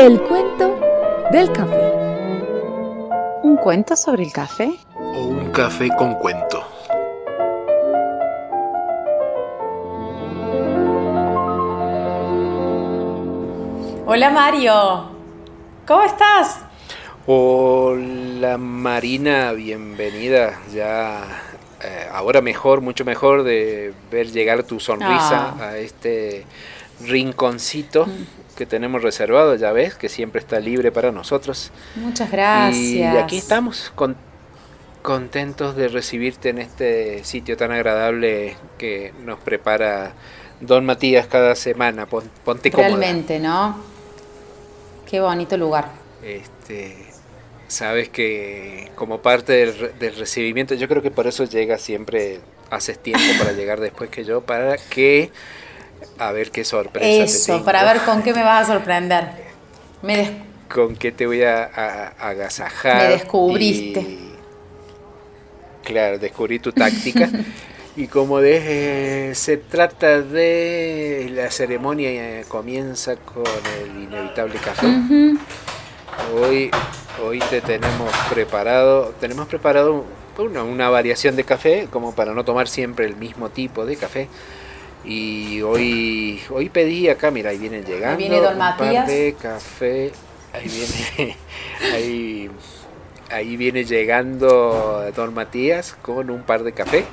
El cuento del café. ¿Un cuento sobre el café? O un café con cuento. Hola Mario, ¿cómo estás? Hola Marina, bienvenida. Ya eh, ahora mejor, mucho mejor de ver llegar tu sonrisa Ah. a este rinconcito que tenemos reservado, ya ves, que siempre está libre para nosotros. Muchas gracias. Y aquí estamos, con- contentos de recibirte en este sitio tan agradable que nos prepara Don Matías cada semana. Pon- ponte cómoda. Realmente, ¿no? Qué bonito lugar. Este, sabes que como parte del, del recibimiento, yo creo que por eso llegas siempre, haces tiempo para llegar después que yo, para que, a ver qué sorpresa te Eso, tengo. para ver con qué me vas a sorprender. Me des- con qué te voy a, a- a agasajar. Me descubriste. y- claro, descubrí tu táctica. y como de, eh, se trata de la ceremonia eh, comienza con el inevitable café. Hoy, hoy te tenemos preparado, tenemos preparado una, una variación de café, como para no tomar siempre el mismo tipo de café. Y hoy, hoy pedí acá, mira, ahí vienen llegando. viene Don un par de café. Ahí viene, ahí, ahí viene llegando Don Matías con un par de café.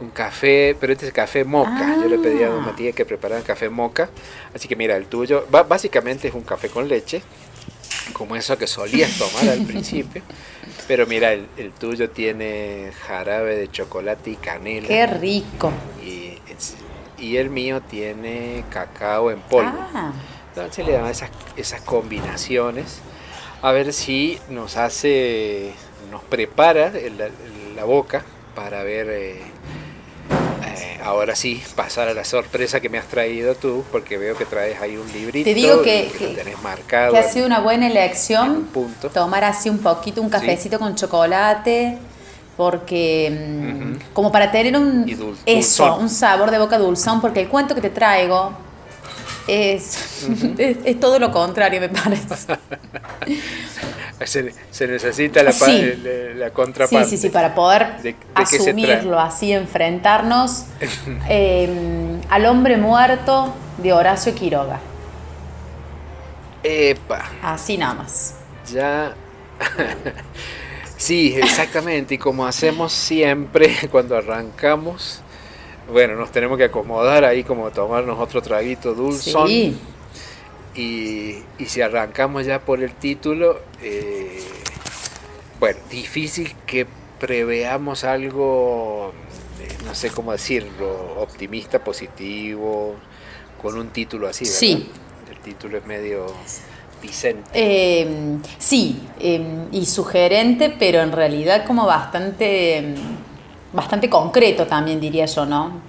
Un café, pero este es café moca. Yo le pedí a Don Ah. Matías que preparara café moca. Así que mira, el tuyo, básicamente es un café con leche como eso que solías tomar al principio. Pero mira, el, el tuyo tiene jarabe de chocolate y canela. Qué rico. Y, el mío tiene cacao en polvo. Ah, Entonces le dan esas, esas combinaciones. A ver si nos hace, nos prepara el- el- la boca para ver, eh, eh, ahora sí, pasar a la sorpresa que me has traído tú, porque veo que traes ahí un librito. Te digo que- lo que- tenés marcado. que ha sido una buena elección punto. tomar así un poquito, un cafecito con chocolate, porque mm, como para tener un eso, dulzón. un sabor de boca dulzón, porque el cuento que te traigo es, es, es todo lo contrario, me parece. Se, se necesita la, pa- Sí. la- la Sí, contraparte. sí, sí, para poder ¿De- de qué se asumirlo así, enfrentarnos eh, al hombre muerto de Horacio Quiroga. Epa, Así nada más. ya. Sí, exactamente. Y como hacemos siempre cuando arrancamos, bueno, nos tenemos que acomodar ahí, como tomarnos otro traguito dulzón. Sí. Y, y si arrancamos ya por el título, eh, bueno, difícil que preveamos algo, eh, no sé cómo decirlo, optimista, positivo, con un título así, ¿verdad? Sí. El título es medio Vicente. Eh, sí, eh, y sugerente, pero en realidad como bastante, mm, bastante concreto también diría yo, ¿no?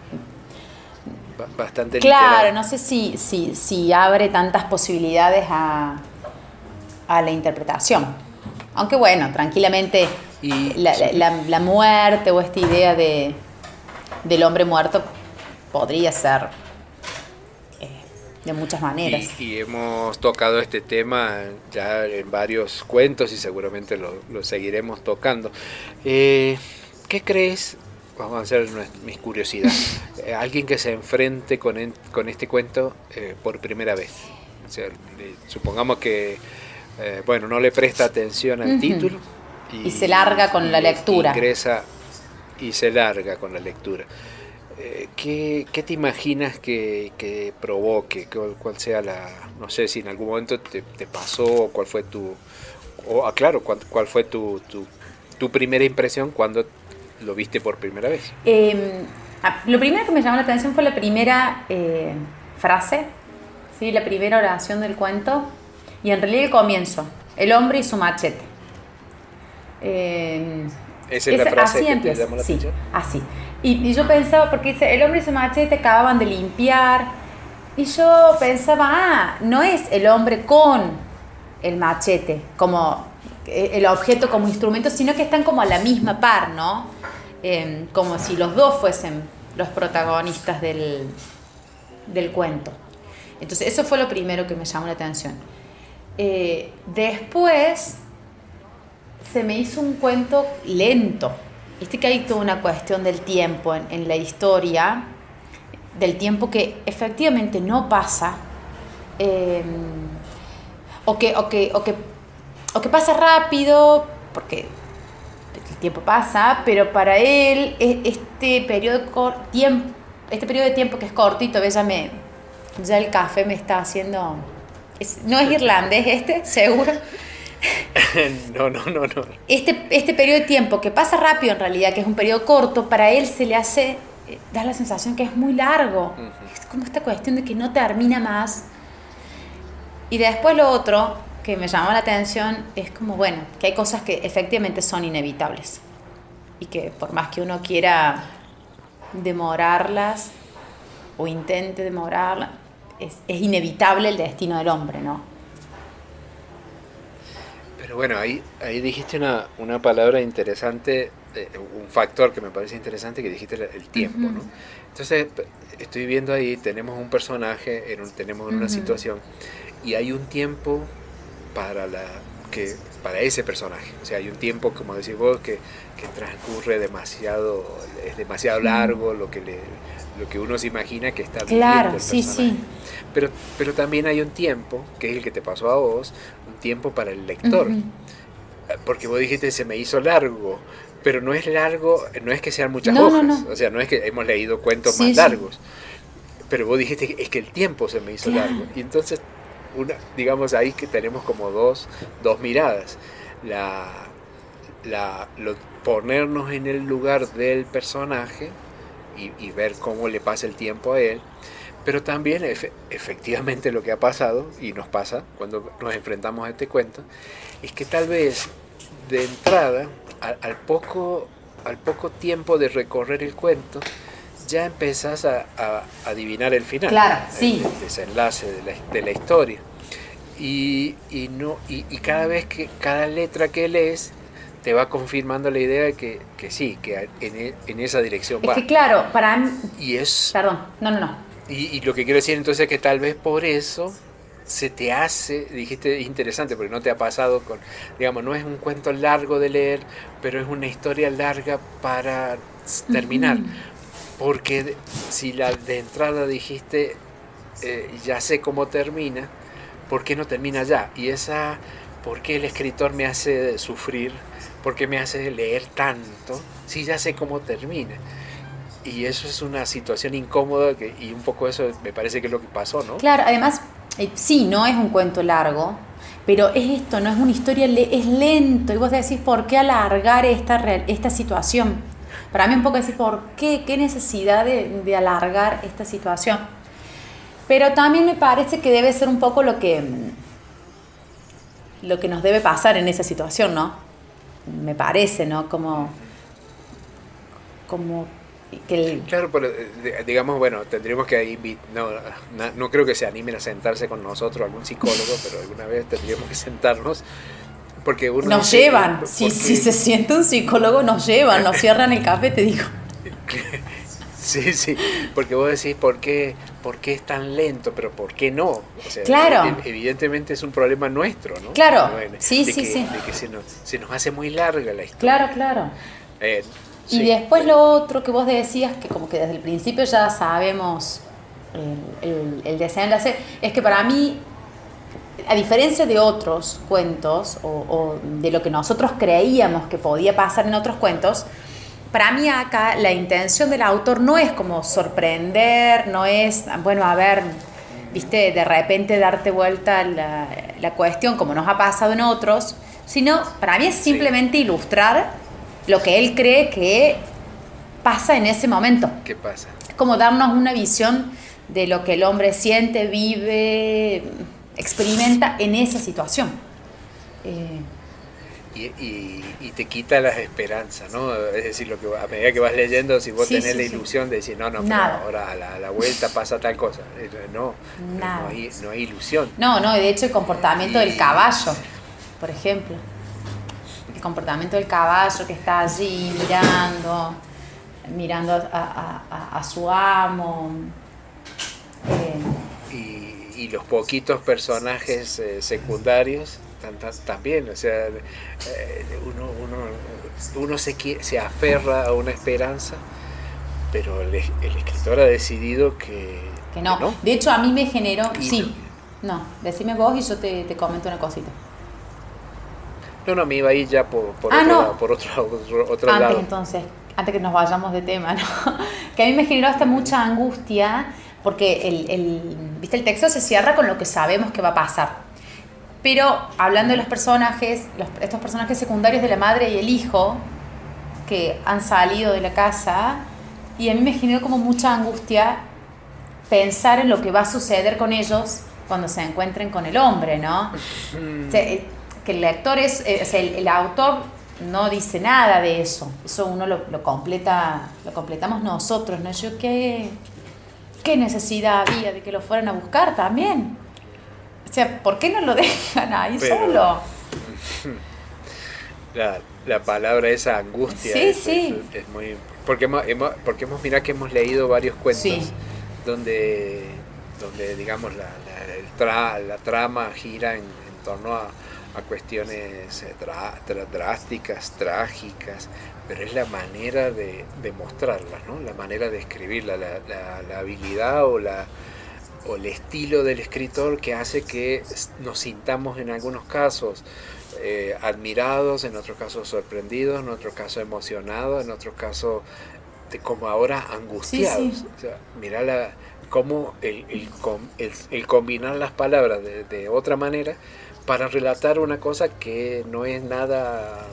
ba- Bastante Claro, literal. no sé si, si, si abre tantas posibilidades a, a la interpretación. Aunque bueno, tranquilamente Y- la, sí. la- la muerte o esta idea de, del hombre muerto podría ser de muchas maneras. Y, y hemos tocado este tema ya en varios cuentos y seguramente lo, lo seguiremos tocando. Eh, ¿Qué crees? Vamos a hacer mis curiosidades. Eh, alguien que se enfrente con, en- con este cuento eh, por primera vez. O sea, supongamos que, eh, bueno, no le presta atención al título. Y se larga con la lectura. Ingresa y se larga con la lectura. Eh, ¿Qué, qué te imaginas que, que provoque? ¿Cuál, cuál sea la... No sé si en algún momento te, te pasó, cuál fue tu... O, ah, claro, cuál, cuál fue tu, tu, tu primera impresión cuando lo viste por primera vez. Eh, ah, lo primero que me llamó la atención fue la primera eh, frase, ¿sí? la primera oración del cuento, y en realidad el comienzo, el hombre y su machete. Eh, Esa es la frase así que te empieza, llamó la sí, atención. así. Y, yo pensaba, porque dice, el hombre y su machete acababan de limpiar, y yo pensaba, ah, no es el hombre con el machete, como eh, el objeto como instrumento, sino que están como a la misma par, ¿no? Eh, como si los dos fuesen los protagonistas del, del cuento. Entonces, eso fue lo primero que me llamó la atención. Eh, después se me hizo un cuento lento. Viste que hay toda una cuestión del tiempo en, en la historia, del tiempo que efectivamente no pasa, eh, o, que, o, que, o, que, o que pasa rápido, porque el tiempo pasa, pero para él e- este periodo, de cor- tiemp- este periodo de tiempo que es cortito, ya, me, ya el café me está haciendo... es- no es irlandés este, seguro. no, no, no, no. Este, este periodo de tiempo que pasa rápido en realidad, que es un periodo corto, para él se le hace, eh, da la sensación que es muy largo. Es como esta cuestión de que no termina más. Y después lo otro que me llamó la atención es como, bueno, que hay cosas que efectivamente son inevitables. Y que por más que uno quiera demorarlas o intente demorarlas, es, es inevitable el destino del hombre, ¿no? Pero bueno, ahí, ahí dijiste una, una palabra interesante, eh, un factor que me parece interesante que dijiste el, tiempo, ¿no? Entonces, estoy viendo ahí, tenemos un personaje, en un- tenemos una situación y hay un tiempo para la que para ese personaje. O sea, hay un tiempo, como decís vos, que, que transcurre demasiado, es demasiado largo lo que le, lo que uno se imagina que está viviendo Claro, el sí, personaje. sí. Pero, pero también hay un tiempo, que es el que te pasó a vos, un tiempo para el lector. Ujú. Porque vos dijiste, se me hizo largo, pero no es largo, no es que sean muchas No, no, hojas, no. o sea, no es que hemos leído cuentos Sí, más sí. largos, pero vos dijiste es que el tiempo se me hizo Claro. largo. Y entonces, una, digamos ahí que tenemos como dos, dos miradas. La, la, ponernos en el lugar del personaje y, ver cómo le pasa el tiempo a él, pero también efe- efectivamente lo que ha pasado y nos pasa cuando nos enfrentamos a este cuento es que tal vez de entrada al poco al poco tiempo de recorrer el cuento ya empezás a, a adivinar el final Claro, el- sí. el desenlace de la, de la historia y, y no y, y cada vez que cada letra que lees te va confirmando la idea de que, que sí que en, e- en esa dirección Es va que claro, para mí... y es Perdón, no, no, no. y, y lo que quiero decir entonces es que tal vez por eso se te hace, dijiste interesante, porque no te ha pasado con, digamos, no es un cuento largo de leer, pero es una historia larga para terminar. Ujú. Porque si la de entrada dijiste, eh, ya sé cómo termina, ¿por qué no termina ya? Y esa, ¿por qué el escritor me hace sufrir? ¿Por qué me hace leer tanto? Si ya sé cómo termina. Y eso es una situación incómoda y un poco eso me parece que es lo que pasó, ¿no? Claro, además, eh, sí, no es un cuento largo, pero es esto, no es una historia, es lento. Y vos decís, ¿por qué alargar esta, esta situación? Para mí un poco decir, ¿por qué? ¿Qué necesidad de, alargar esta situación? Pero también me parece que debe ser un poco lo que, lo que nos debe pasar en esa situación, ¿no? Me parece, ¿no? Como, como que el, Claro, pero eh, digamos, bueno, tendríamos que invi- no, na- no creo que se animen a sentarse con nosotros algún psicólogo, pero alguna vez tendríamos que sentarnos porque uno Nos dice, llevan, ¿por si, si se siente un psicólogo, nos llevan, nos cierran el café, te digo. Sí, sí, porque vos decís, ¿por qué, ¿por qué es tan lento? Pero ¿por qué no? O sea, Claro. ev- Evidentemente es un problema nuestro, ¿no? Claro, sí, de sí, que- sí. De que se nos, se nos hace muy larga la historia. Claro, claro. Eh, Y después lo otro que vos decías, que como que desde el principio ya sabemos el, el, el desenlace, es que para mí, a diferencia de otros cuentos o, o de lo que nosotros creíamos que podía pasar en otros cuentos, para mí acá la intención del autor no es como sorprender, no es, bueno, a ver, viste, de repente darte vuelta la, la cuestión como nos ha pasado en otros, sino para mí es Sí. simplemente ilustrar lo que él cree que pasa en ese momento. ¿Qué pasa? Es como darnos una visión de lo que el hombre siente, vive, experimenta en esa situación. Eh, Y, y- y te quita las esperanzas, ¿no? Es decir, lo que a medida que vas leyendo, si vos Sí, tenés sí, la sí. ilusión de decir, no, no, pero ahora a la, a la vuelta pasa tal cosa. No, Nada. no hay, no hay ilusión. no, no, de hecho el comportamiento del caballo, por ejemplo. El comportamiento del caballo que está allí mirando, mirando a, a- a- a su amo. Eh, Y, y, los poquitos personajes eh, secundarios también, o sea, eh, uno, uno, uno se, se aferra a una esperanza, pero el, escritor ha decidido que, que, no. De hecho, a mí me generó... sí, no, decime vos y yo te, te comento una cosita. No, no, me iba a ir ya por, por, ah, otro, por otro, otro, antes, lado. entonces, antes que nos vayamos de tema, ¿no? que a mí me generó hasta mucha angustia porque el, el, ¿viste? el texto se cierra con lo que sabemos que va a pasar. Pero hablando de los personajes, estos personajes secundarios de la madre y el hijo, que han salido de la casa, y a mí me generó como mucha angustia pensar en lo que va a suceder con ellos cuando se encuentren con el hombre, ¿no? Mm. Eh, que el lector es, eh, o sea, el, autor no dice nada de eso, eso uno lo, lo, completa, lo completamos nosotros, ¿no? Yo qué, qué necesidad había de que lo fueran a buscar también. O sea, ¿por qué no lo dejan ahí solo? La, la, palabra esa angustia sí, es, sí. Es, muy... Porque hemos, hemos, porque hemos mirado que hemos leído varios cuentos donde, donde, digamos, la, la, el tra, la trama gira en, en torno a, a cuestiones eh, drásticas, trágicas, pero es la manera de, de mostrarlas, ¿no? la manera de escribirla, la, la, la habilidad o la, o el estilo del escritor que hace que nos sintamos en algunos casos eh, admirados, en otros casos sorprendidos, en otros casos emocionados, en otros casos como ahora angustiados. O sea, mira la, cómo el, el, el, combinar las palabras de, de, otra manera para relatar una cosa que no es nada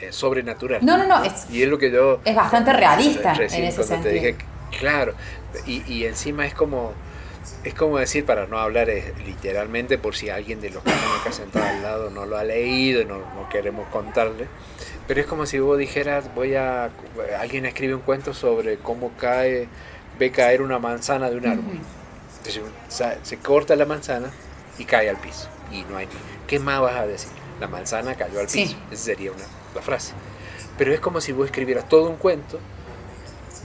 eh, sobrenatural. No, no, no. Es, y es lo que yo... Es bastante realista en ese sentido. Te dije, claro, y, y encima es como es como decir, para no hablar literalmente, por si alguien de los que están acá sentado al lado no lo ha leído no, no, queremos contarle, pero es como si vos dijeras, voy a, alguien escribe un cuento sobre cómo cae, ve caer una manzana de un árbol. Entonces se corta la manzana y cae al piso. Y no hay, ¿qué más vas a decir? La manzana cayó al piso. Esa sería una, la frase. Pero es como si vos escribieras todo un cuento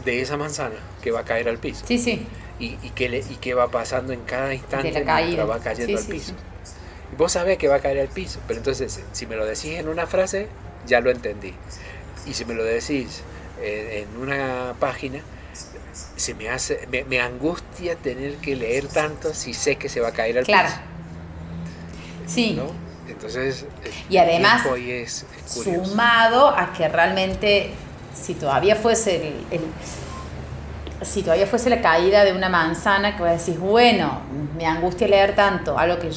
de esa manzana que va a caer al piso. Sí, sí y, y, qué, le, y qué va pasando en cada instante mientras va cayendo al piso. Y vos sabés que va a caer al piso, pero entonces si me lo decís en una frase, ya lo entendí. Y si me lo decís en, en una página, se me hace me, me, angustia tener que leer tanto si sé que se va a caer al claro. piso. Sí. ¿no? Entonces, y además, es, es sumado a que realmente, si todavía fuese el, el si todavía fuese la caída de una manzana, que vos decís, bueno, me angustia leer tanto, algo que eh,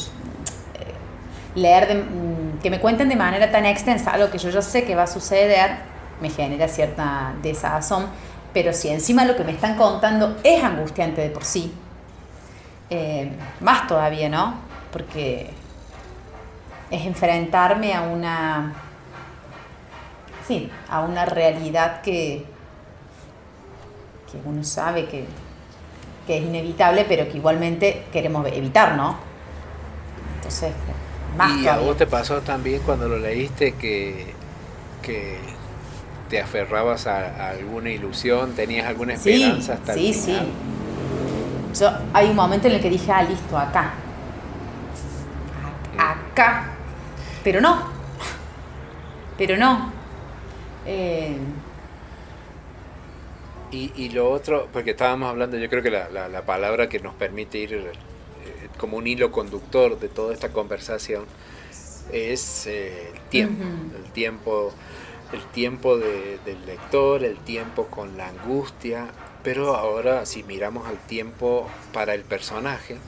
leer, de, mm, que me cuenten de manera tan extensa, algo que yo ya sé que va a suceder, me genera cierta desazón, pero si encima lo que me están contando es angustiante de por sí, eh, más todavía, ¿no? Porque es enfrentarme a una, sí, a una realidad que que uno sabe que, que es inevitable, pero que igualmente queremos evitar, ¿no? Entonces, más ¿Y a vos te pasó también cuando lo leíste que, que te aferrabas a, a alguna ilusión, tenías alguna esperanza sí, hasta sí, el final? Sí, Yo, hay un momento en el que dije, ah, listo, acá. Acá. Pero no. Pero no. Eh, y, y, lo otro, porque estábamos hablando, yo creo que la, la, la palabra que nos permite ir eh, como un hilo conductor de toda esta conversación es eh, el tiempo, uh -huh. el tiempo, el tiempo de, del lector, el tiempo con la angustia, pero ahora si miramos al tiempo para el personaje,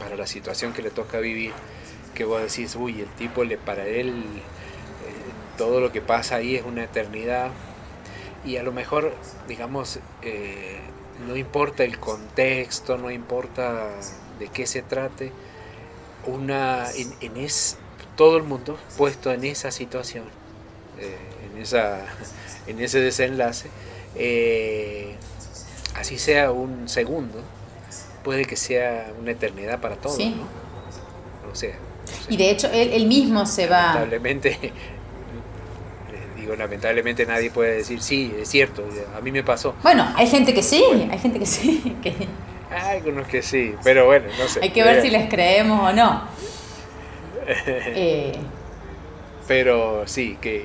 para la situación que le toca vivir, que vos decís, uy, el tipo le para él eh, todo lo que pasa ahí es una eternidad, y a lo mejor, digamos, eh, no importa el contexto, no importa de qué se trate, una, en, en es, todo el mundo puesto en esa situación, eh, en, esa, en ese desenlace, eh, así sea un segundo, puede que sea una eternidad para todos, sí. ¿no? O sea, y de hecho él, él mismo se va... Lamentablemente digo, lamentablemente nadie puede decir, sí, es cierto, a mí me pasó. Bueno, hay gente que sí, bueno, hay gente que sí. Que... Hay algunos que sí, pero bueno, no sé. Hay que ver si les creemos o no. Eh, pero sí, que,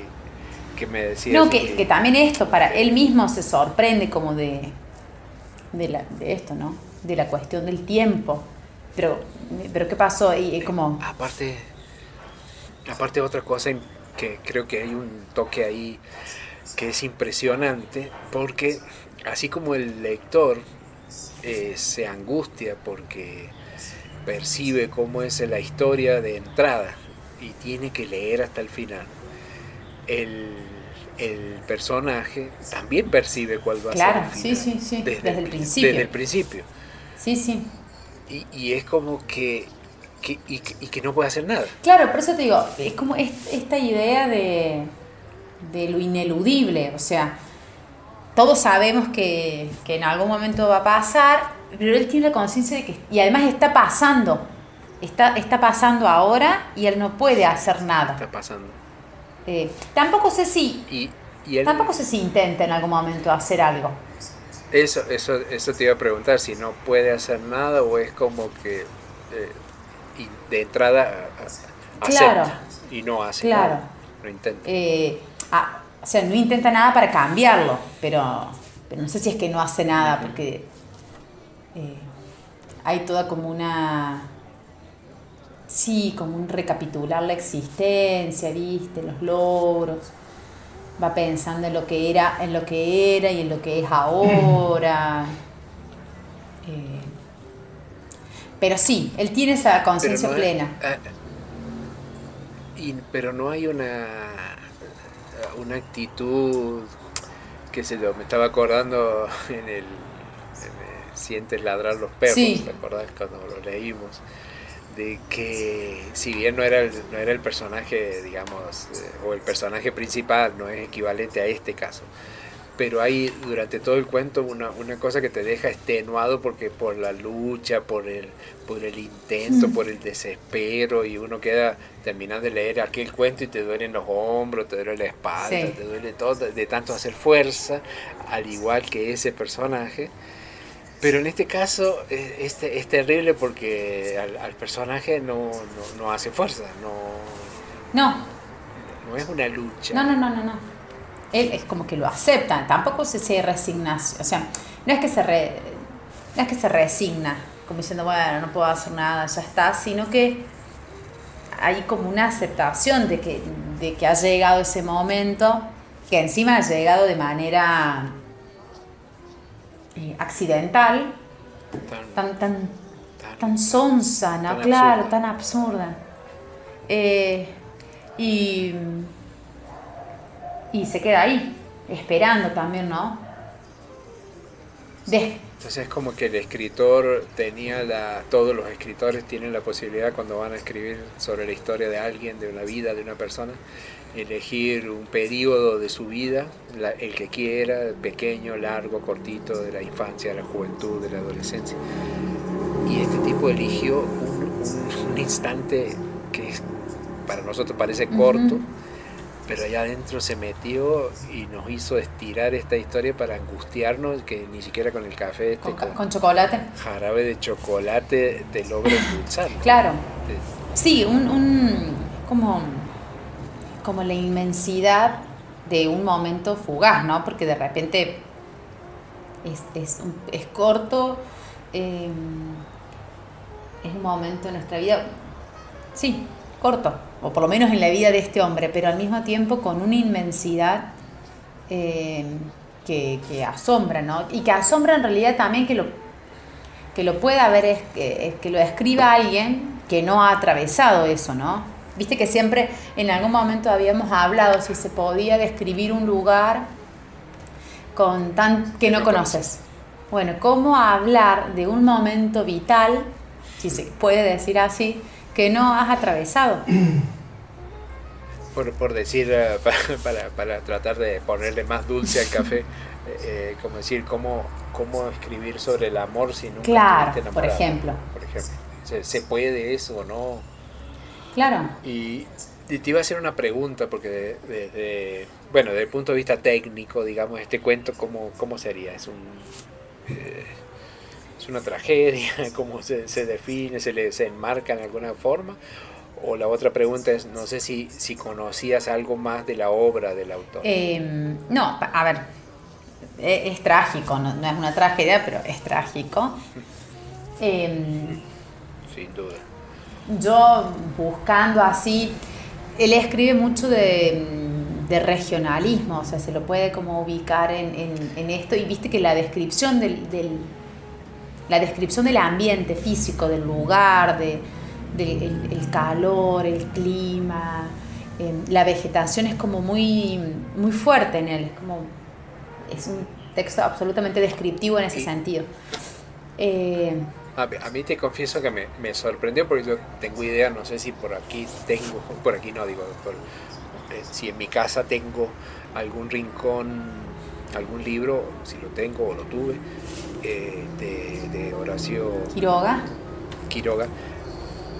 que me decía. No, que, que, también esto, para él mismo se sorprende como de, de, la, de esto, ¿no? De la cuestión del tiempo. Pero, pero ¿qué pasó? Y, como... Aparte, aparte otra cosa que creo que hay un toque ahí que es impresionante, porque así como el lector eh, se angustia porque percibe cómo es la historia de entrada y tiene que leer hasta el final, el, personaje también percibe cuál va a ser el final. sí, sí, sí, desde, el principio. Desde el principio. Sí, sí. Y, y es como que que, y, que no puede hacer nada. Claro, por eso te digo, es como esta idea de, de lo ineludible, o sea, todos sabemos que, que, en algún momento va a pasar, pero él tiene la conciencia de que, y además está pasando, está, está pasando ahora y él no puede hacer nada. Está pasando. Eh, tampoco sé si, y, tampoco sé si intenta en algún momento hacer algo. Eso, eso, eso te iba a preguntar, si no puede hacer nada o es como que eh, de entrada acepta y no hace claro. nada, no intenta. Eh, ah, o sea, no intenta nada para cambiarlo, pero, pero, no sé si es que no hace nada, porque eh, hay toda como una... Sí, como un recapitular la existencia, viste, los logros. Va pensando en lo que era, en lo que era y en lo que es ahora. Eh, pero sí, él tiene esa conciencia plena. Ah, y, pero no hay una, una actitud, qué sé yo, me estaba acordando en el, Sientes ladrar los perros, ¿te acordás cuando lo leímos? De que si bien no era el, no era el personaje, digamos, eh, o el personaje principal, no es equivalente a este caso, pero hay durante todo el cuento una, una, cosa que te deja extenuado porque por la lucha, por el, por el intento, mm. por el desespero, y uno queda terminando de leer aquel cuento y te duelen los hombros, te duele la espalda, te duele todo, de tanto hacer fuerza, al igual que ese personaje. Pero en este caso es, es, terrible porque al, personaje no, no, no, hace fuerza, no, no. No es una lucha. No, no, no, no, no él es como que lo acepta, tampoco se, se resigna, o sea, no es que se, no es que se resigna, como diciendo, bueno, no puedo hacer nada, ya está, sino que hay como una aceptación de que, de que ha llegado ese momento, que encima ha llegado de manera eh, accidental, tan, tan, tan, ¿no? claro, tan absurda. Eh, y y se queda ahí, esperando también, ¿no? Entonces es como que el escritor tenía la, todos los escritores tienen la posibilidad cuando van a escribir sobre la historia de alguien, de una vida, de una persona, elegir un periodo de su vida, el que quiera, pequeño, largo, cortito, de la infancia, de la juventud, de la adolescencia. Y este tipo eligió un, un, instante que para nosotros parece corto, pero allá adentro se metió y nos hizo estirar esta historia para angustiarnos que ni siquiera con el café este con, chocolate. jarabe de chocolate te logra endulzar claro. Sí un, un, como como la inmensidad de un momento fugaz no porque de repente es, es, es corto em, es un momento en nuestra vida sí corto o por lo menos en la vida de este hombre, pero al mismo tiempo con una inmensidad eh, que, asombra, ¿no? Y que asombra en realidad también que lo, que lo pueda ver, es que, que lo escriba alguien que no ha atravesado eso, ¿no? Viste que siempre en algún momento habíamos hablado si se podía describir un lugar con tan que no conoces. Bueno, ¿cómo hablar de un momento vital, si se puede decir así, que no has atravesado. Por, por decir, eh, para, para, tratar de ponerle más dulce al café, eh, eh, como decir, cómo, cómo escribir sobre el amor si nunca claro, por ejemplo. Por ejemplo. ¿Se, ¿Se, puede eso o no? Claro. Y, te iba a hacer una pregunta, porque desde, bueno, desde el punto de vista técnico, digamos, este cuento, ¿cómo, cómo sería? ¿Es un es una tragedia, cómo se, se define, se le se enmarca en alguna forma. O la otra pregunta es, no sé si, si conocías algo más de la obra del autor. Em, no, a ver, e, es, trágico, no, es una tragedia, pero es trágico. Em, Sin duda. Yo buscando así, él escribe mucho de, regionalismo, o sea, se lo puede como ubicar en, esto y viste que la descripción del, la descripción del ambiente físico, del lugar, de, el, calor, el clima, em, la vegetación es como muy, muy fuerte en él, es como es un texto absolutamente descriptivo en ese sentido. Eh, a, mí te confieso que me, me, sorprendió porque yo tengo idea, no sé si por aquí tengo, por aquí no digo, eh, si en mi casa tengo algún rincón, algún libro, si lo tengo o lo tuve, eh, de, de, Horacio Quiroga. Quiroga.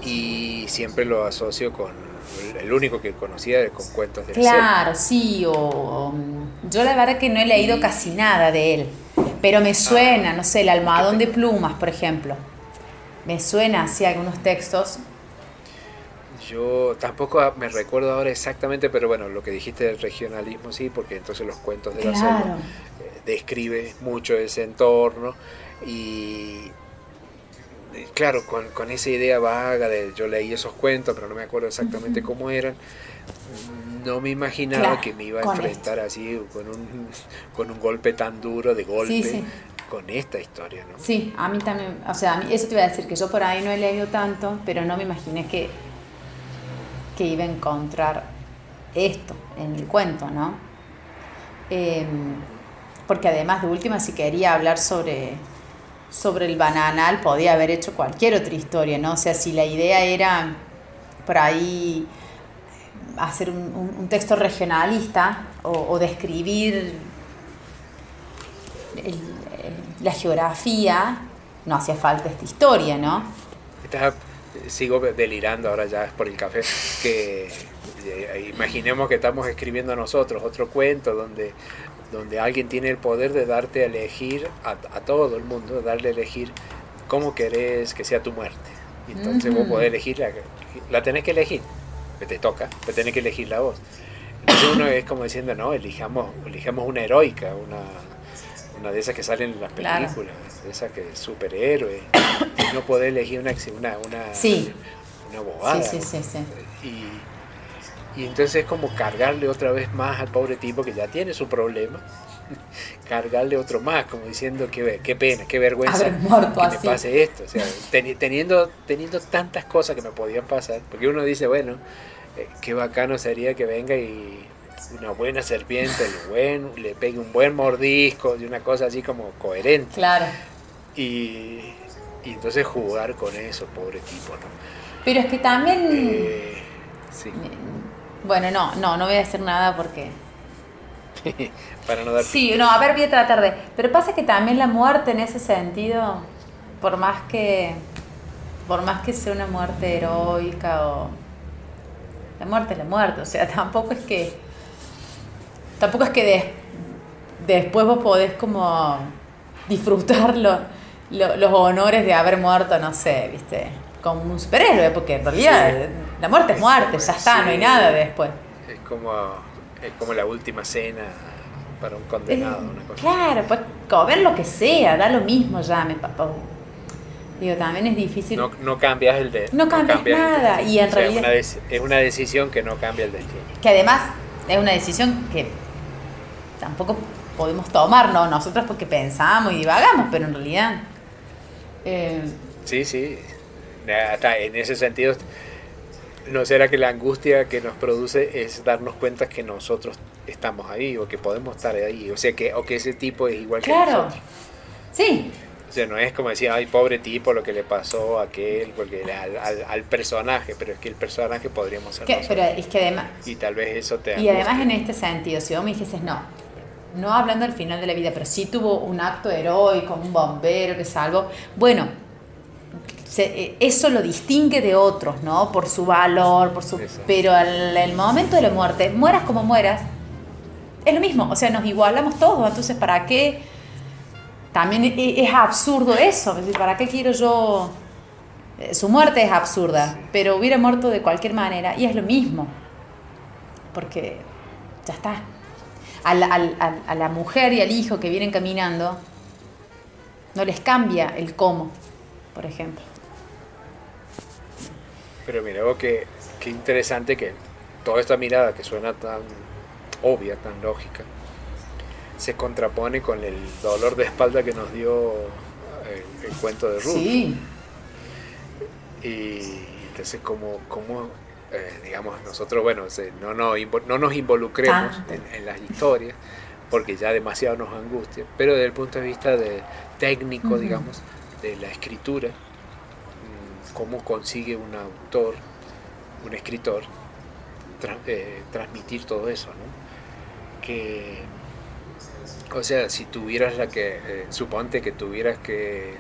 Y siempre lo asocio con el único que conocía con cuentos de Claro, sí, o, yo la verdad que no he leído casi nada de él, pero me suena, no sé, el almohadón de plumas, por ejemplo. Me suena así algunos textos. Yo tampoco me recuerdo ahora exactamente, pero bueno, lo que dijiste del regionalismo sí, porque entonces los cuentos de la selva eh, describe mucho ese entorno y claro, con, esa idea vaga de yo leí esos cuentos, pero no me acuerdo exactamente cómo eran, no me imaginaba que me iba a enfrentar así con un, con un golpe tan duro de golpe con esta historia, ¿no? Sí, a mí también, o sea, a mí, eso te iba a decir, que yo por ahí no he leído tanto, pero no me imaginé que, que iba a encontrar esto en el cuento, ¿no? Em, porque además de última, si quería hablar sobre, sobre el bananal, podía haber hecho cualquier otra historia, ¿no? O sea, si la idea era por ahí hacer un, texto regionalista o, o describir el, la geografía, no hacía falta esta historia, ¿no? sigo delirando ahora ya por el café, que eh, imaginemos que estamos escribiendo nosotros otro cuento donde, donde alguien tiene el poder de darte a elegir a, todo el mundo, darle a elegir cómo querés que sea tu muerte. Entonces vos podés elegir, la, la tenés que elegir, que te toca, pero tenés que elegir la voz. Entonces uno es como diciendo, no, elijamos, elijamos una heroica, una, una de esas que salen en las películas, de esas que es superhéroe, no poder elegir una, una, una, sí. una bobada. Sí, sí, sí, y, y, entonces es como cargarle otra vez más al pobre tipo que ya tiene su problema, cargarle otro más, como diciendo que qué pena, qué vergüenza que me pase esto. O sea, teniendo, teniendo tantas cosas que me podían pasar, porque uno dice, bueno, eh, qué bacano sería que venga y una buena serpiente, buen, le pegue un buen mordisco, de una cosa así como coherente. Claro. Y, y entonces jugar con eso, pobre tipo, ¿no? Pero es que también... Eh, sí. Bueno, no, no, no voy a hacer nada porque... Para no dar... Sí, no, a ver, voy a tratar de... Pero pasa que también la muerte en ese sentido, por más que... Por más que sea una muerte heroica o... La muerte es la muerte, o sea, tampoco es que tampoco es que después vos podés como disfrutar los honores de haber muerto, no sé, viste, como un superhéroe, porque en realidad la muerte es muerte, ya está, no hay nada después. Es como, es como la última cena para un condenado, una cosa Claro, pues comer lo que sea, da lo mismo ya, me papá. Digo, también es difícil. No, no cambias el destino. No cambias, nada. Y en realidad. es una decisión que no cambia el destino. Que además es una decisión que tampoco podemos tomarlo nosotros porque pensamos y divagamos, pero en realidad... Eh, sí, sí, hasta en ese sentido, ¿no será que la angustia que nos produce es darnos cuenta que nosotros estamos ahí o que podemos estar ahí? O sea, que, o que ese tipo es igual que nosotros. Sí. O sea, no es como decir, ay, pobre tipo, lo que le pasó a aquel, porque al, al, personaje, pero es que el personaje podríamos ser Pero es que además... Y tal vez eso te... Y además en este sentido, si vos me dijeses, no, no hablando del final de la vida, pero sí tuvo un acto heroico, un bombero que salvó. Bueno, eh, eso lo distingue de otros, ¿no? Por su valor, por su... Pero al el momento de la muerte, mueras como mueras, es lo mismo, o sea, nos igualamos todos, entonces ¿para qué? también e- e- es absurdo eso. ¿Para qué quiero yo? Eh, Su muerte es absurda, pero hubiera muerto de cualquier manera y es lo mismo. Porque ya está. A la mujer y al hijo que vienen caminando, no les cambia el cómo, por ejemplo. Pero mira, vos qué, qué interesante que toda esta mirada que suena tan obvia, tan lógica, se contrapone con el dolor de espalda que nos dio el, el cuento de Ruth. Sí, Y entonces, como, como eh, digamos, nosotros, bueno, no, no, no nos involucremos en, en las historias, porque ya demasiado nos angustia, pero desde el punto de vista de técnico, digamos, de la escritura, cómo consigue un autor, un escritor, tra- eh, transmitir todo eso, ¿no? Que, o sea, si tuvieras la que, eh, suponte que tuvieras que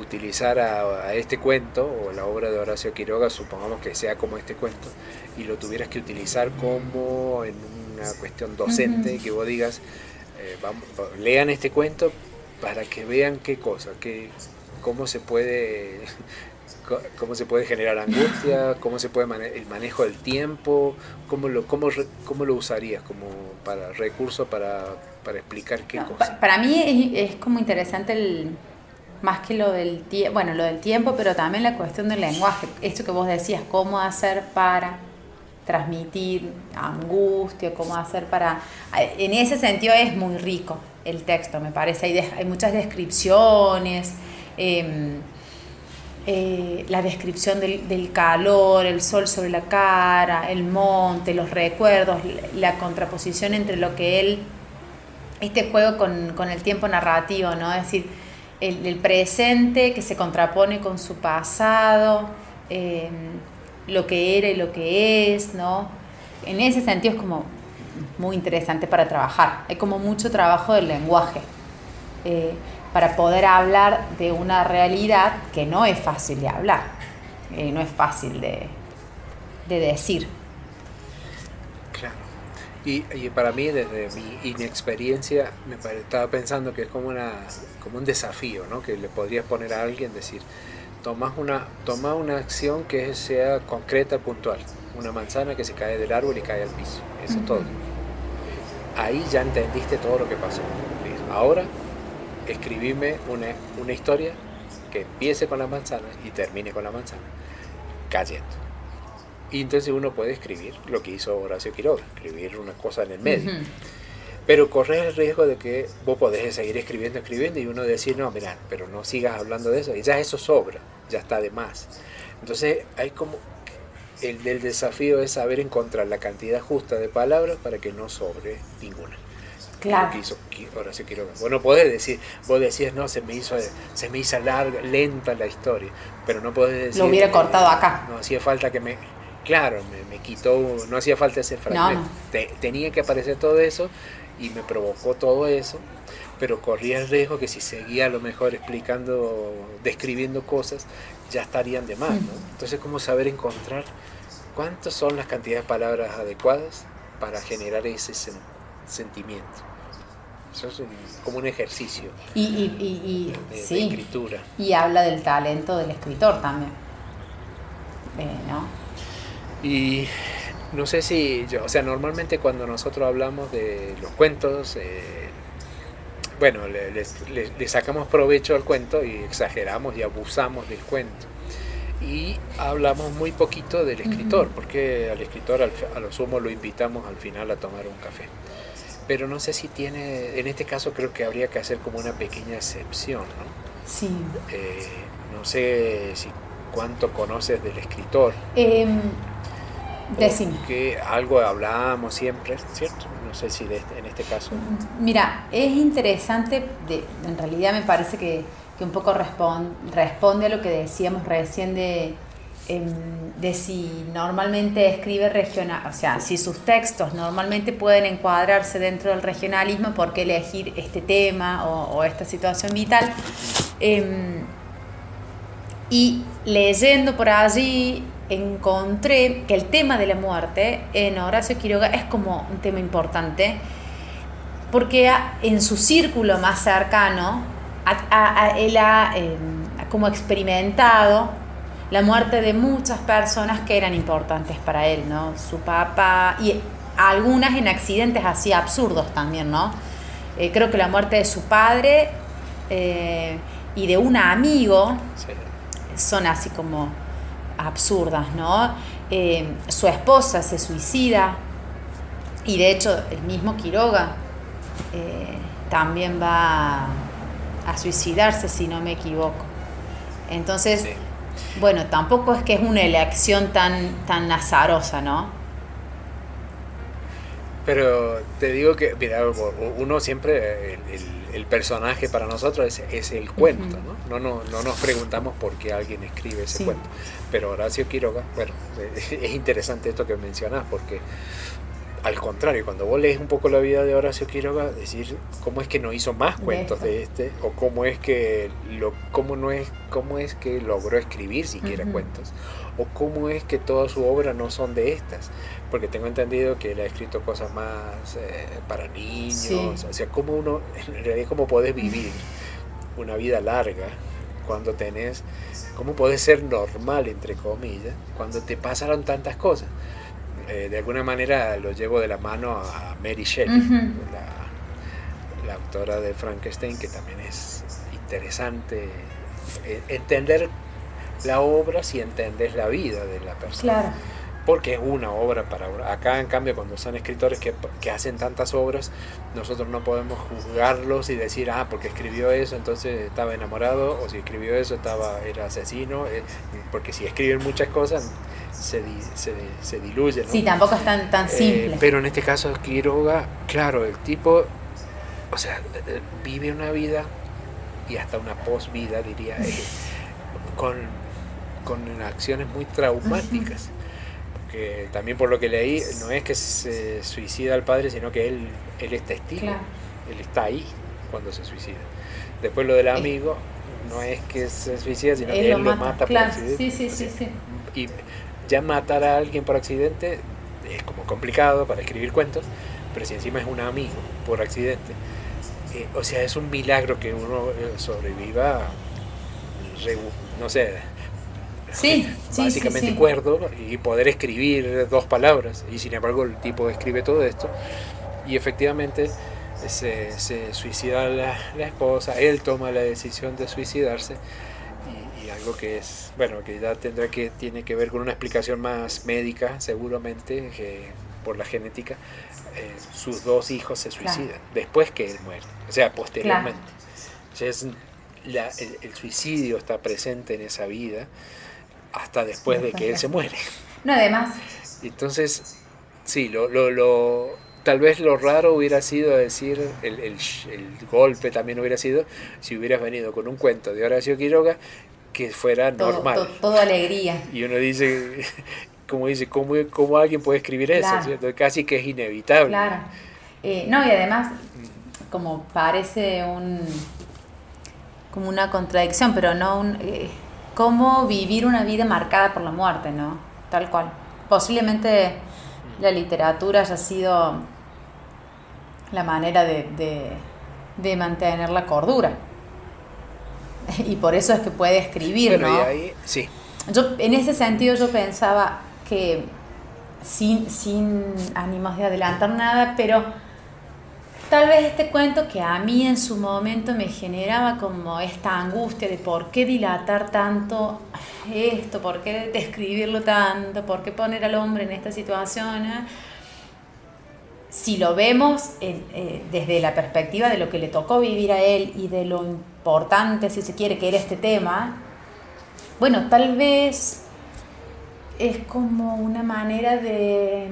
utilizar a, a este cuento o la obra de Horacio Quiroga, supongamos que sea como este cuento, y lo tuvieras que utilizar como en una cuestión docente, que vos digas, eh, vamos, lean este cuento para que vean qué cosa, qué, cómo se puede cómo se puede generar angustia, cómo se puede mane- el manejo del tiempo, cómo lo, cómo, cómo lo usarías como para recurso para, para explicar qué No, cosa. pa- para mí es, es como interesante el más que lo del tiempo, bueno, lo del tiempo, pero también la cuestión del lenguaje. Esto que vos decías, cómo hacer para transmitir angustia, cómo hacer para... En ese sentido es muy rico el texto, me parece. Hay, hay muchas descripciones, em, eh, la descripción del, del calor, el sol sobre la cara, el monte, los recuerdos, la contraposición entre lo que él este juego con, con el tiempo narrativo, ¿no? Es decir, el, presente que se contrapone con su pasado, eh, lo que era y lo que es, ¿no? En ese sentido es como muy interesante para trabajar. Hay como mucho trabajo del lenguaje eh, para poder hablar de una realidad que no es fácil de hablar, eh, no es fácil de, de decir. Claro. Y, y para mí, desde mi inexperiencia, me pare- estaba pensando que es como, una, como un desafío, ¿no? Que le podrías poner a alguien, decir, tomas una, toma una acción que sea concreta, puntual. Una manzana que se cae del árbol y cae al piso. Eso es todo. Ahí ya entendiste todo lo que pasó. Ahora, escribime una, una historia que empiece con la manzana y termine con la manzana cayendo. Y entonces uno puede escribir lo que hizo Horacio Quiroga, escribir una cosa en el medio. Pero corres el riesgo de que vos podés seguir escribiendo, escribiendo y uno decir, no, mira, pero no sigas hablando de eso. Y ya eso sobra, ya está de más. Entonces hay como... El, el desafío es saber encontrar la cantidad justa de palabras para que no sobre ninguna. Claro. Que hizo Horacio Quiroga. Vos no podés decir, vos decías, no, se me hizo, se me hizo larga, lenta la historia, pero no podés decir... Lo hubiera eh, cortado acá. No hacía falta que me... Claro, me, me quitó, no hacía falta ese fragmento. no. Te- tenía que aparecer todo eso y me provocó todo eso, pero corría el riesgo que si seguía a lo mejor explicando, describiendo cosas, ya estarían de más, ¿no? Mm. Entonces, ¿cómo saber encontrar cuántas son las cantidades de palabras adecuadas para generar ese sen- sentimiento? Eso es un- como un ejercicio Y, y, y, y- de, de sí. escritura. Y habla del talento del escritor también. Eh, ¿no? Y no sé si, yo, o sea, normalmente cuando nosotros hablamos de los cuentos, eh, bueno, le, les- le- le sacamos provecho al cuento y exageramos y abusamos del cuento. Y hablamos muy poquito del escritor, porque al escritor al a lo sumo lo invitamos al final a tomar un café. Pero no sé si tiene, en este caso creo que habría que hacer como una pequeña excepción, ¿no? Sí. Eh, no sé si cuánto conoces del escritor, Em, decime. que algo hablábamos siempre, ¿cierto? No sé si de este- en este caso. Mira, es interesante, de, en realidad me parece que, que un poco respon- responde a lo que decíamos recién de, em, de si normalmente escribe regional, o sea, si sus textos normalmente pueden encuadrarse dentro del regionalismo, ¿por qué elegir este tema o, o esta situación vital? Em, y leyendo por allí encontré que el tema de la muerte en Horacio Quiroga es como un tema importante porque a- en su círculo más cercano él ha em, como experimentado la muerte de muchas personas que eran importantes para él, ¿no? Su papá y algunas en accidentes así absurdos también, ¿no? Eh, creo que la muerte de su padre eh, y de un amigo son así como absurdas, ¿no? Eh, su esposa se suicida y de hecho el mismo Quiroga también va a suicidarse, si no me equivoco. Entonces, bueno, tampoco es que es una elección tan, tan azarosa, ¿no? Pero te digo que, mira, uno siempre, el, personaje para nosotros es, el cuento, ¿no? ¿no? No, nos preguntamos por qué alguien escribe ese cuento. Pero Horacio Quiroga, bueno, es interesante esto que mencionas, porque al contrario, cuando vos lees un poco la vida de Horacio Quiroga, decir cómo es que no hizo más cuentos de este, o cómo es que lo, cómo no es, cómo es que logró escribir siquiera cuentos, o cómo es que toda su obra no son de estas, porque tengo entendido que él ha escrito cosas más eh, para niños, o sea, cómo uno, en realidad cómo podés vivir una vida larga cuando tenés, cómo podés ser normal entre comillas, cuando te pasaron tantas cosas. Eh, de alguna manera lo llevo de la mano a Mary Shelley, la, autora de Frankenstein, que también es interesante eh, entender la obra si entendés la vida de la persona. Porque es una obra para Acá, en cambio, cuando son escritores que, hacen tantas obras, nosotros no podemos juzgarlos y decir, ah, porque escribió eso, entonces estaba enamorado, o si escribió eso, estaba era asesino. Eh, porque si escriben muchas cosas, se, se, se diluye. Sí, tampoco es tan, tan eh, simple. pero en este caso, Quiroga, claro, el tipo, o sea, eh, vive una vida y hasta una post-vida, diría, él, con, con acciones muy traumáticas. Porque también por lo que leí, no es que se suicida al padre, sino que él, él es testigo. Él está ahí cuando se suicida. Después lo del amigo, no es que se suicida, sino que él lo mata, por accidente. Sí, sí, sí, sí. Y ya matar a alguien por accidente es como complicado para escribir cuentos, pero si encima es un amigo por accidente, eh, o sea, es un milagro que uno eh, sobreviva, no sé, sí, básicamente cuerdo y poder escribir dos palabras. Y sin embargo el tipo escribe todo esto. Y efectivamente se, se suicida la, la esposa, él toma la decisión de suicidarse. Algo que es, bueno, que ya tendrá que, tiene que ver con una explicación más médica, seguramente, que por la genética, eh, sus dos hijos se suicidan, después que él muere, o sea, posteriormente. el, suicidio está presente en esa vida hasta después de que él se muere. No, además. Entonces, sí, lo, lo, lo, tal vez lo raro hubiera sido decir, el, el, el, golpe también hubiera sido si hubieras venido con un cuento de Horacio Quiroga que fuera normal. Todo, alegría. Y uno dice, como dice, ¿cómo, cómo alguien puede escribir eso? Casi que es inevitable. Claro. Eh, no, y además, como parece un como una contradicción, pero no un... Eh, cómo vivir una vida marcada por la muerte, ¿no? Tal cual. Posiblemente la literatura haya sido la manera de, de mantener la cordura. y por eso es que puede escribir, ¿no? sí. Yo, en ese sentido yo pensaba que sin, sin ánimos de adelantar nada, pero tal vez este cuento que a mí en su momento me generaba como esta angustia de por qué dilatar tanto esto, por qué describirlo tanto, por qué poner al hombre en esta situación. ¿eh? Si lo vemos eh, desde la perspectiva de lo que le tocó vivir a él y de lo importante, si se quiere, que era este tema, bueno, tal vez es como una manera de,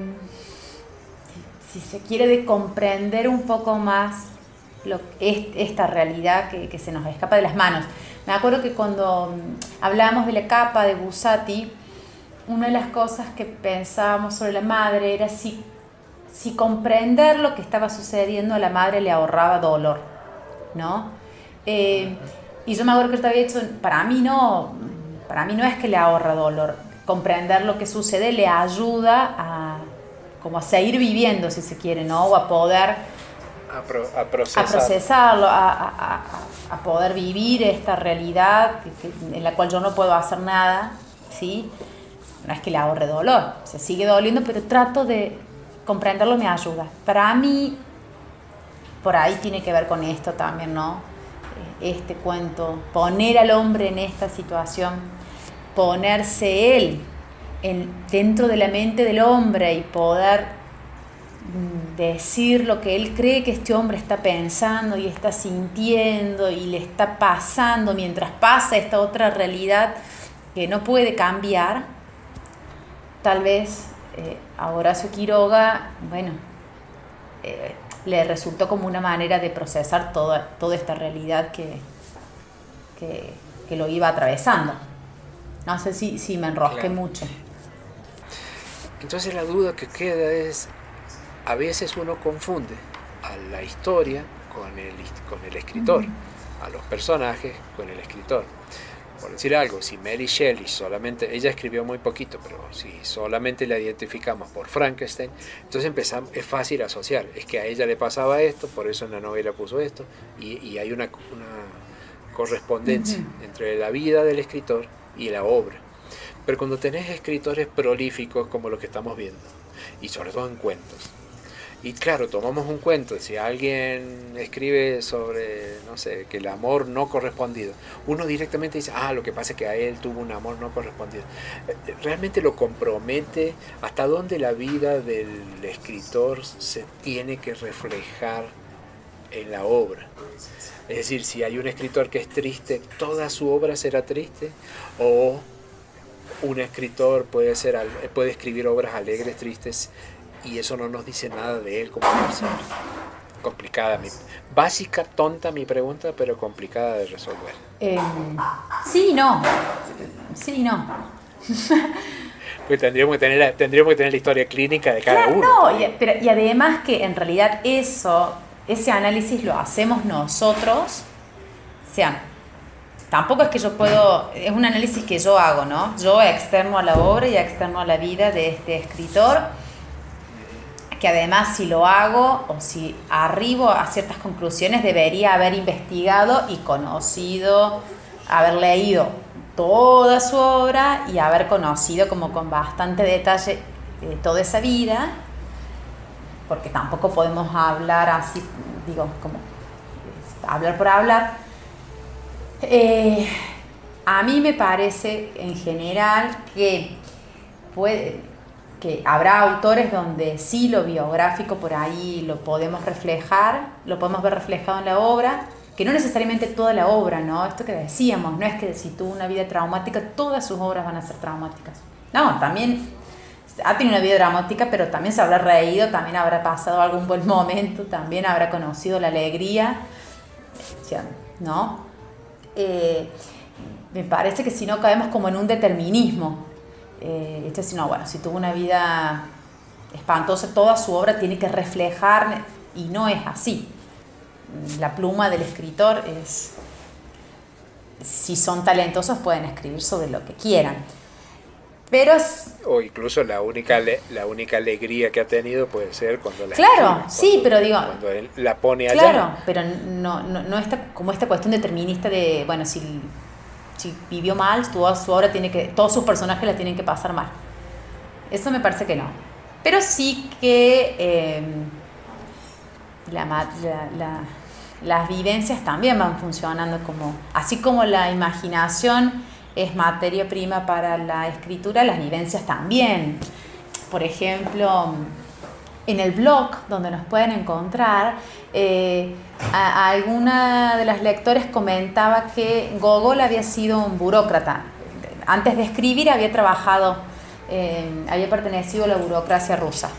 si se quiere, de comprender un poco más lo, esta realidad que, se nos escapa de las manos. Me acuerdo que cuando hablábamos de la capa de Busati, una de las cosas que pensábamos sobre la madre era si, si comprender lo que estaba sucediendo a la madre le ahorraba dolor, ¿no? Eh, y yo me acuerdo que esto había hecho, para mí no, para mí no es que le ahorra dolor, comprender lo que sucede le ayuda a como a seguir viviendo si se quiere, ¿no? O a poder a, procesarlo, a, poder vivir esta realidad en la cual yo no puedo hacer nada, ¿sí? No es que le ahorre dolor, se sigue doliendo, pero trato de comprenderlo, me ayuda. Para mí, por ahí tiene que ver con esto también, ¿no? Este cuento, poner al hombre en esta situación, ponerse él en, dentro de la mente del hombre y poder Mm, decir lo que él cree que este hombre está pensando y está sintiendo y le está pasando mientras pasa esta otra realidad que no puede cambiar, tal vez eh, a Horacio Quiroga, bueno, eh, le resultó como una manera de procesar toda, toda esta realidad que, que, lo iba atravesando. No sé si, si me enrosqué mucho. Entonces la duda que queda es, a veces uno confunde a la historia con el, con el escritor, a los personajes con el escritor. Por decir algo, si Mary Shelley solamente, ella escribió muy poquito, pero si solamente la identificamos por Frankenstein, entonces empezamos, es fácil asociar, es que a ella le pasaba esto, por eso en la novela puso esto, y, hay una, una correspondencia entre la vida del escritor y la obra. Pero cuando tenés escritores prolíficos como los que estamos viendo, y sobre todo en cuentos, y claro, tomamos un cuento, si alguien escribe sobre, no sé, que el amor no correspondido, uno directamente dice, ah, lo que pasa es que a él tuvo un amor no correspondido. Eh, realmente lo compromete hasta dónde la vida del escritor se tiene que reflejar en la obra. Es decir, si hay un escritor que es triste, ¿toda su obra será triste? ¿O un escritor puede, ser, puede escribir obras alegres, tristes y eso no nos dice nada de él como persona. Complicada, mi, básica, tonta mi pregunta, pero complicada de resolver. Eh, sí, no. Sí, no. pues tendríamos que, tener la, tendríamos que tener la historia clínica de cada uno. No, y, y además que en realidad eso, ese análisis lo hacemos nosotros. O sea, tampoco es que yo puedo, es un análisis que yo hago, ¿no? Yo externo a la obra y externo a la vida de este escritor que además si lo hago o si arribo a ciertas conclusiones debería haber investigado y conocido, haber leído toda su obra y haber conocido como con bastante detalle eh, toda esa vida, porque tampoco podemos hablar así, digo, como hablar por hablar. Eh, a mí me parece en general que puede, que habrá autores donde sí lo biográfico por ahí lo podemos reflejar, lo podemos ver reflejado en la obra, que no necesariamente toda la obra, ¿no? Esto que decíamos, no es que si tuvo una vida traumática, todas sus obras van a ser traumáticas. No, también ha tenido una vida dramática, pero también se habrá reído, también habrá pasado algún buen momento, también habrá conocido la alegría, ¿no? Eh, me parece que si no caemos como en un determinismo, eh, este no, bueno, si tuvo una vida espantosa, toda su obra tiene que reflejar, y no es así. La pluma del escritor es, si son talentosos pueden escribir sobre lo que quieran. Pero o incluso la única la única alegría que ha tenido puede ser cuando la claro sí pero digo cuando él la pone allá claro pero no, no, no está como esta cuestión determinista de bueno si si vivió mal, toda su obra tiene que, todos sus personajes la tienen que pasar mal. Eso me parece que no. Pero sí que em, las vivencias también van funcionando como, así como la imaginación es materia prima para la escritura, las vivencias también. Por ejemplo, en el blog donde nos pueden encontrar, eh, alguna de las lectores comentaba que Gogol había sido un burócrata. Antes de escribir había trabajado, eh, había pertenecido a la burocracia rusa.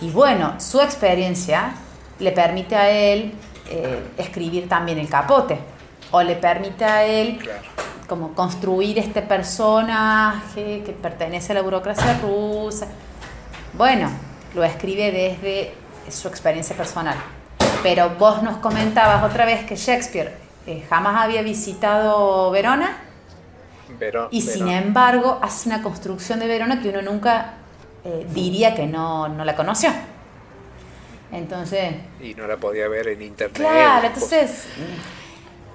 Y bueno, su experiencia le permite a él eh, escribir también el capote, o le permite a él como construir este personaje que pertenece a la burocracia rusa. Bueno, lo escribe desde su experiencia personal. Pero vos nos comentabas otra vez que Shakespeare eh, jamás había visitado Verona. y sin embargo hace una construcción de Verona que uno nunca eh, diría que no, la conoció. Entonces. Y no la podía ver en internet. Claro, entonces.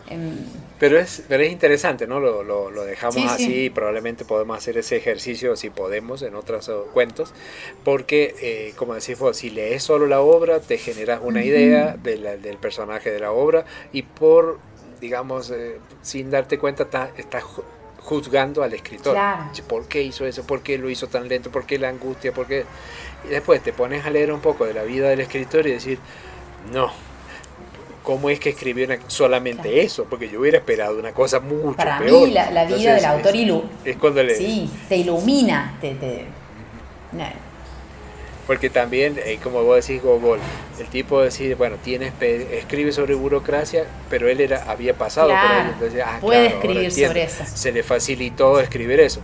Em, pero es, pero es interesante, ¿no? Lo, lo, lo dejamos así y probablemente podemos hacer ese ejercicio si podemos en otros cuentos, porque, eh, como decís vos, si lees solo la obra, te generas una idea del personaje de la obra y por, digamos, eh, sin darte cuenta, estás juzgando al escritor. ¿Por qué hizo eso? ¿Por qué lo hizo tan lento? ¿Por qué la angustia? ¿Por qué? Y después te pones a leer un poco de la vida del escritor y decir, no, cómo es que escribió solamente eso, porque yo hubiera esperado una cosa mucho Para peor. mí la, vida del autor es, cuando le, sí, te ilumina, te, porque también, eh, como vos decís, Gogol, el tipo decide, bueno, tiene, escribe sobre burocracia, pero él era, había pasado por ahí. Entonces, ah, puede escribir sobre eso. Se le facilitó escribir eso.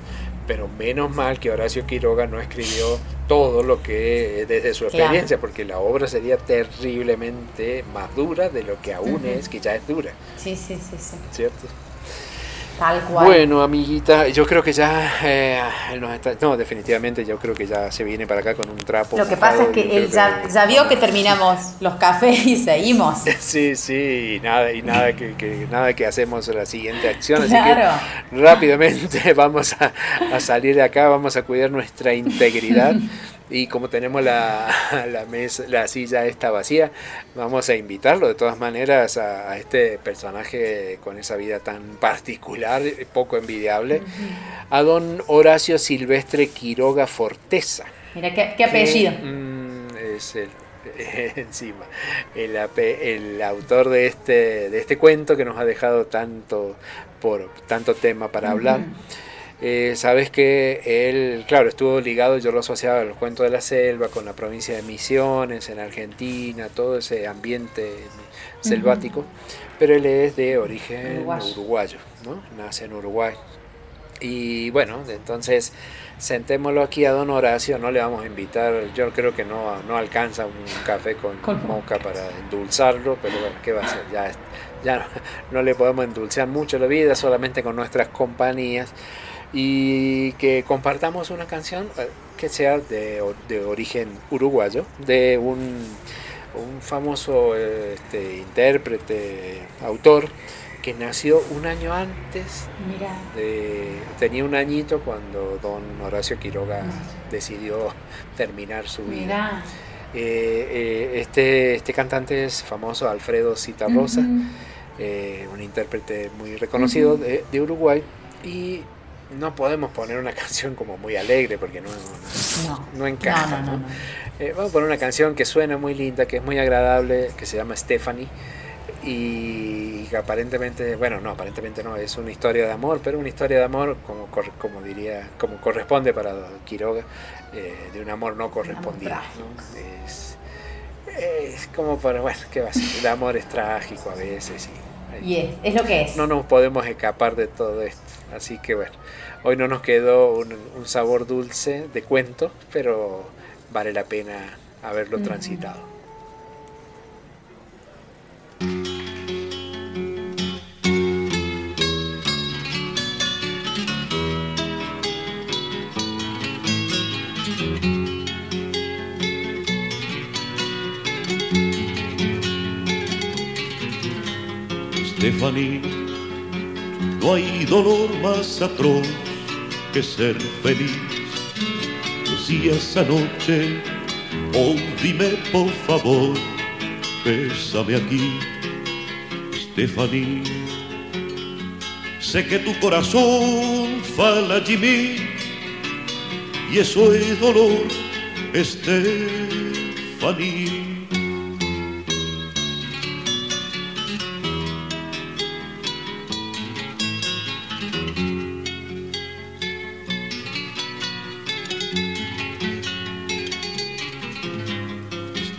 Pero menos mal que Horacio Quiroga no escribió todo lo que desde su experiencia, porque la obra sería terriblemente más dura de lo que aún es, que ya es dura. Sí, sí, sí, sí. ¿Cierto? Tal cual. Bueno, amiguita, yo creo que ya eh, no, definitivamente yo creo que ya se viene para acá con un trapo. Lo que pasa es que él ya, vio que terminamos los cafés y seguimos. Sí, sí, y nada, y nada que, nada que hacemos la siguiente acción, así que rápidamente vamos a, a salir de acá, vamos a cuidar nuestra integridad. Y como tenemos la, la, mesa, la silla esta vacía, vamos a invitarlo de todas maneras a, este personaje con esa vida tan particular, poco envidiable, a don Horacio Silvestre Quiroga Forteza. Mira, qué, apellido. Mm, es el, encima, el, el, autor de este, de este cuento que nos ha dejado tanto, por, tanto tema para hablar. Eh, sabes que él, claro, estuvo ligado, yo lo asociaba a los cuentos de la selva, con la provincia de Misiones, en Argentina, todo ese ambiente selvático, pero él es de origen uruguayo, ¿no? nace en Uruguay. Y bueno, entonces sentémoslo aquí a don Horacio, no le vamos a invitar, yo creo que no, no alcanza un café con, moca para endulzarlo, pero bueno, ¿qué va a hacer? Ya, ya no le podemos endulzar mucho la vida, solamente con nuestras compañías y que compartamos una canción eh, que sea de, origen uruguayo, de un, famoso este, intérprete, autor, que nació un año antes. tenía un añito cuando don Horacio Quiroga decidió terminar su vida. Eh, eh, este, este cantante es famoso, Alfredo Citarrosa, un intérprete muy reconocido de, de Uruguay. Y no podemos poner una canción como muy alegre porque no, no, encaja. Eh, vamos a poner una canción que suena muy linda, que es muy agradable, que se llama Stephanie y que aparentemente, bueno, no, aparentemente no, es una historia de amor, pero una historia de amor como, como diría, como corresponde para Quiroga, eh, de un amor no correspondido. Es, es, como para, bueno, ¿qué va a ser? El amor es trágico a veces y, y es, es lo que es. No nos podemos escapar de todo esto, así que bueno. Hoy no nos quedó un, sabor dulce de cuento, pero vale la pena haberlo transitado. Stephanie, no hay dolor más atroz que ser feliz. Decía esa noche, oh por favor, bésame aquí, Stephanie. Sé que tu corazón fala Jimmy y eso es dolor, Stephanie.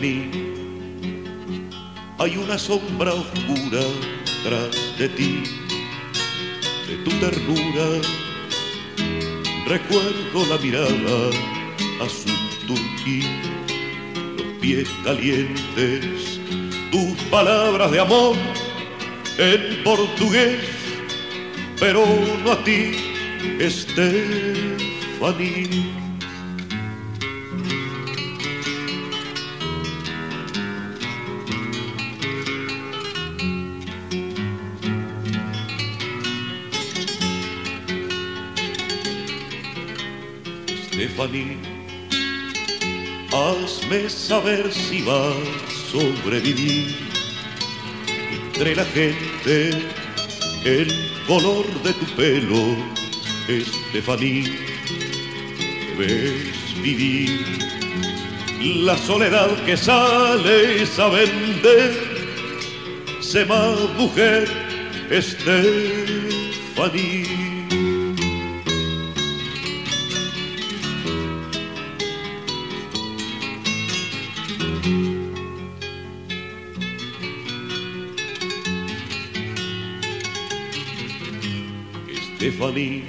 Stephanie, hay una sombra oscura tras de ti, de tu ternura. Recuerdo la mirada azul turquí, los pies calientes, tus palabras de amor en portugués, pero no a ti, Stephanie. Hazme saber si vas a sobrevivir entre la gente, el color de tu pelo, Stephanie, ves vivir la soledad que sales a vender, se más mujer, Stephanie. Stephanie,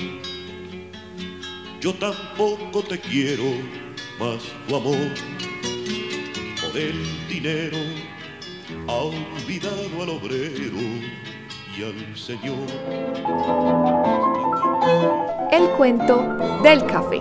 yo tampoco te quiero, más tu amor por el dinero ha olvidado al obrero y al Señor. El cuento del café.